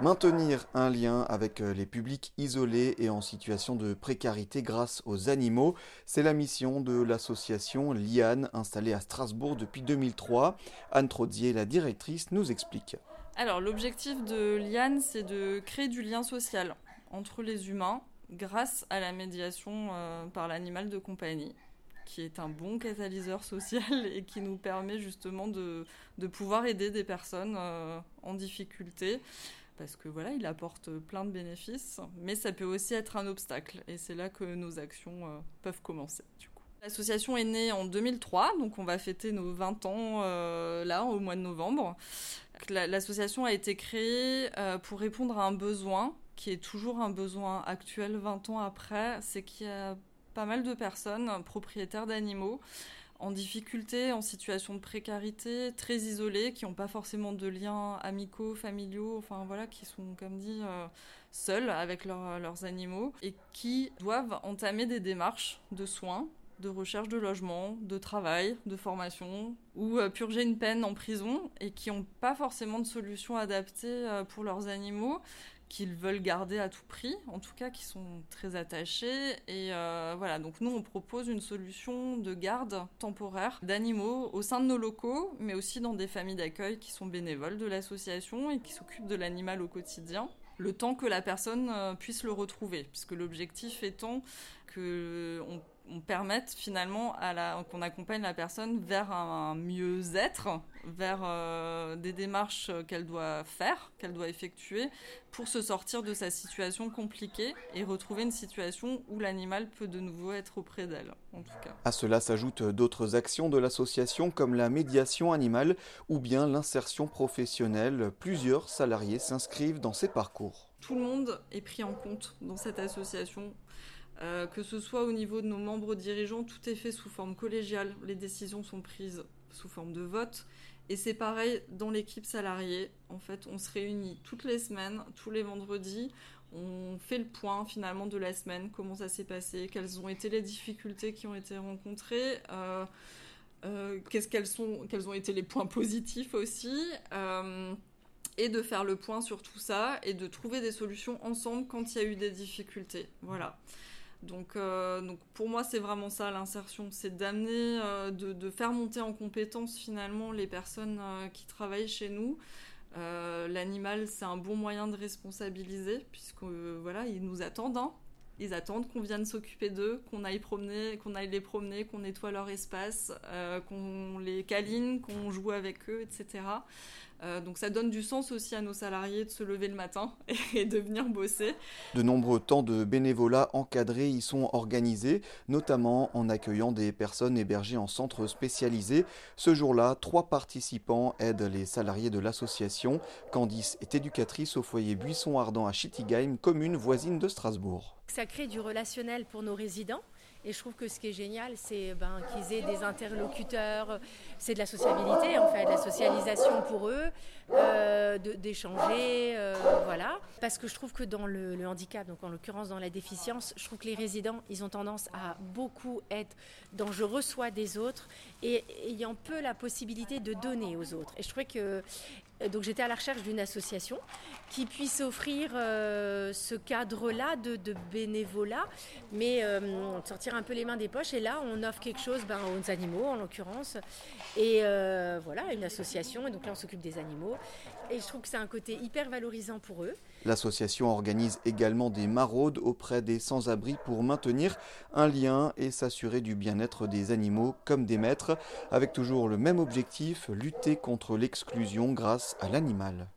Maintenir un lien avec euh, les publics isolés et en situation de précarité grâce aux animaux, c'est la mission de l'association LIAN installée à Strasbourg depuis 2003. Anne Trodzier, la directrice, nous explique. Alors l'objectif de LIAN, c'est de créer du lien social entre les humains grâce à la médiation euh, par l'animal de compagnie qui est un bon catalyseur social et qui nous permet justement de, pouvoir aider des personnes euh, en difficulté parce que voilà, il apporte plein de bénéfices, mais ça peut aussi être un obstacle et c'est là que nos actions euh, peuvent commencer du coup. L'association est née en 2003, donc on va fêter nos 20 ans euh, là au mois de novembre. L'association a été créée pour répondre à un besoin qui est toujours un besoin actuel 20 ans après, c'est qu'il y a pas mal de personnes propriétaires d'animaux en difficulté, en situation de précarité, très isolées, qui n'ont pas forcément de liens amicaux, familiaux, enfin voilà, qui sont, comme dit, euh, seuls avec leurs animaux et qui doivent entamer des démarches de soins, de recherche de logement, de travail, de formation, ou euh, purger une peine en prison et qui n'ont pas forcément de solution adaptée euh, pour leurs animaux qu'ils veulent garder à tout prix, en tout cas qui sont très attachés. Et euh, voilà, donc nous on propose une solution de garde temporaire d'animaux au sein de nos locaux, mais aussi dans des familles d'accueil qui sont bénévoles de l'association et qui s'occupent de l'animal au quotidien le temps que la personne euh, puisse le retrouver, puisque l'objectif étant qu'on on permette finalement à la, qu'on accompagne la personne vers un mieux-être, vers euh, des démarches qu'elle doit faire, qu'elle doit effectuer pour se sortir de sa situation compliquée et retrouver une situation où l'animal peut de nouveau être auprès d'elle, en tout cas. À cela s'ajoutent d'autres actions de l'association comme la médiation animale ou bien l'insertion professionnelle. Plusieurs salariés s'inscrivent dans ces parcours. Tout le monde est pris en compte dans cette association euh, que ce soit au niveau de nos membres dirigeants, tout est fait sous forme collégiale. Les décisions sont prises sous forme de vote. Et c'est pareil dans l'équipe salariée. En fait, on se réunit toutes les semaines, tous les vendredis. On fait le point finalement de la semaine, comment ça s'est passé, quelles ont été les difficultés qui ont été rencontrées. Euh, euh, quels ont été les points positifs aussi, et de faire le point sur tout ça et de trouver des solutions ensemble quand il y a eu des difficultés. Voilà. Donc, euh, donc pour moi, c'est vraiment ça l'insertion, c'est d'amener, euh, de, faire monter en compétence finalement les personnes euh, qui travaillent chez nous. L'animal, c'est un bon moyen de responsabiliser, puisque voilà, ils nous attendent. Hein. Ils attendent qu'on vienne s'occuper d'eux, qu'on aille promener, qu'on aille les promener, qu'on nettoie leur espace, qu'on les câline, qu'on joue avec eux, etc. Euh, donc ça donne du sens aussi à nos salariés de se lever le matin et de venir bosser. De nombreux temps de bénévolat encadrés y sont organisés, notamment en accueillant des personnes hébergées en centres spécialisés. Ce jour-là, trois participants aident les salariés de l'association. Candice est éducatrice au foyer Buisson Ardent à Schittigheim, commune voisine de Strasbourg. Ça crée du relationnel pour nos résidents et je trouve que ce qui est génial, c'est ben, qu'ils aient des interlocuteurs, c'est de la sociabilité en fait, de la socialisation pour eux, euh, d'échanger, euh, voilà. Parce que je trouve que dans le, le handicap, donc en l'occurrence dans la déficience, je trouve que les résidents, ils ont tendance à beaucoup être dans je reçois des autres et ayant peu la possibilité de donner aux autres. Et je trouvais que donc j'étais à la recherche d'une association qui puisse offrir euh, ce cadre-là de, bénévolat, mais euh, sortir un peu les mains des poches. Et là, on offre quelque chose ben, aux animaux, en l'occurrence. Et euh, voilà, une association. Et donc là, on s'occupe des animaux. Et je trouve que c'est un côté hyper valorisant pour eux. L'association organise également des maraudes auprès des sans-abri pour maintenir un lien et s'assurer du bien-être des animaux comme des maîtres, avec toujours le même objectif, lutter contre l'exclusion grâce à l'animal.